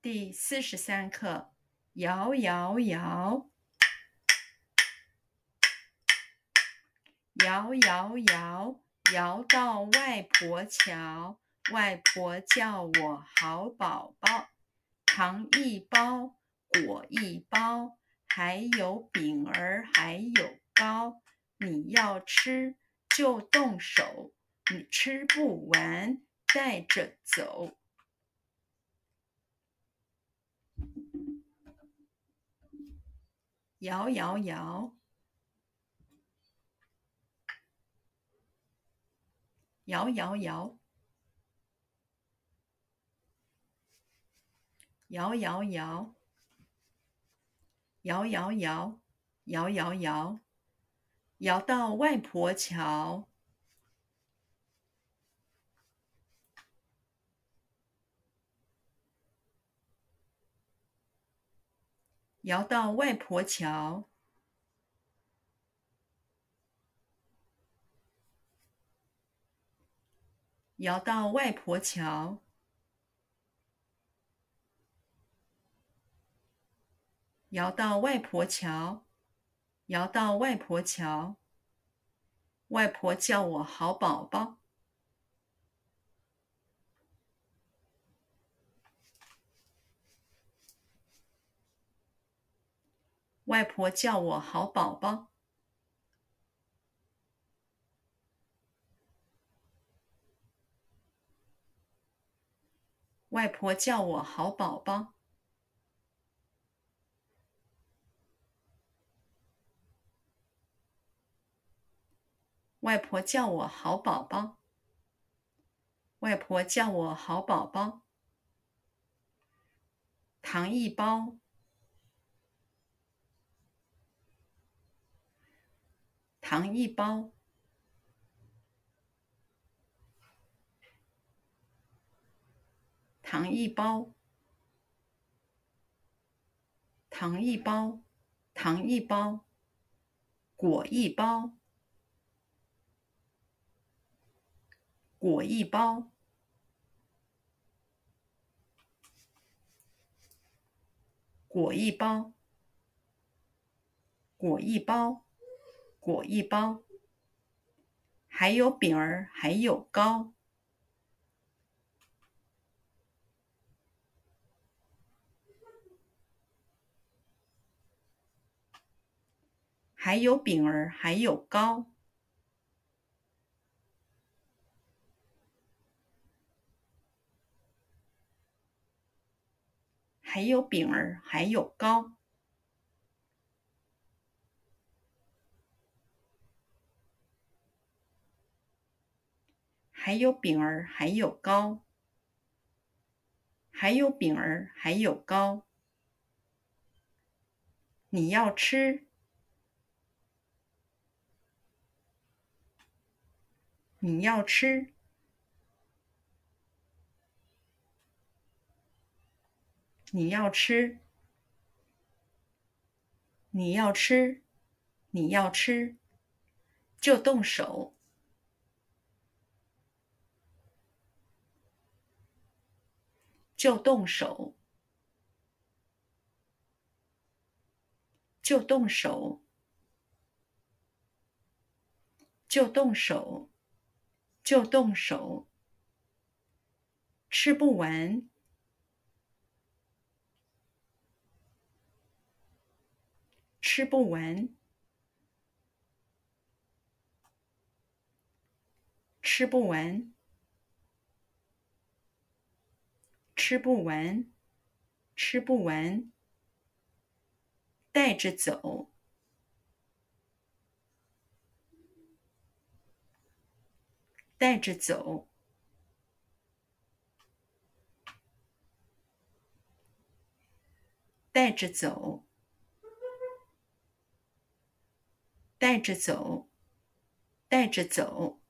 第四十三课，摇摇摇，摇摇摇，摇到外婆桥，外婆叫我好宝宝，糖一包，果一包，还有饼儿，还有糕，你要吃就动手，你吃不完带着走。摇摇摇，摇摇摇，摇摇摇，摇摇摇，摇摇摇，摇到外婆桥。摇到外婆桥，摇到外婆桥，摇到外婆桥，摇到外婆桥，外婆叫我好宝宝。外婆叫我好宝宝。外婆叫我好宝宝。外婆叫我好宝宝。外婆叫我好宝宝。糖一包。糖一包，糖一包，糖一包，糖一包，果一包，果一包，果一包，果一包。果一包，还有饼儿，还有糕，还有饼儿，还有糕，还有饼儿，还有糕。还有饼儿，还有糕，还有饼儿，还有糕。你要吃，你要吃，你要吃，你要吃，你要吃，就动手。就动手，就动手，就动手，就动手，吃不完，吃不完，吃不完。吃不完，吃不完，带着走，带着走，带着走，带着走，带着走。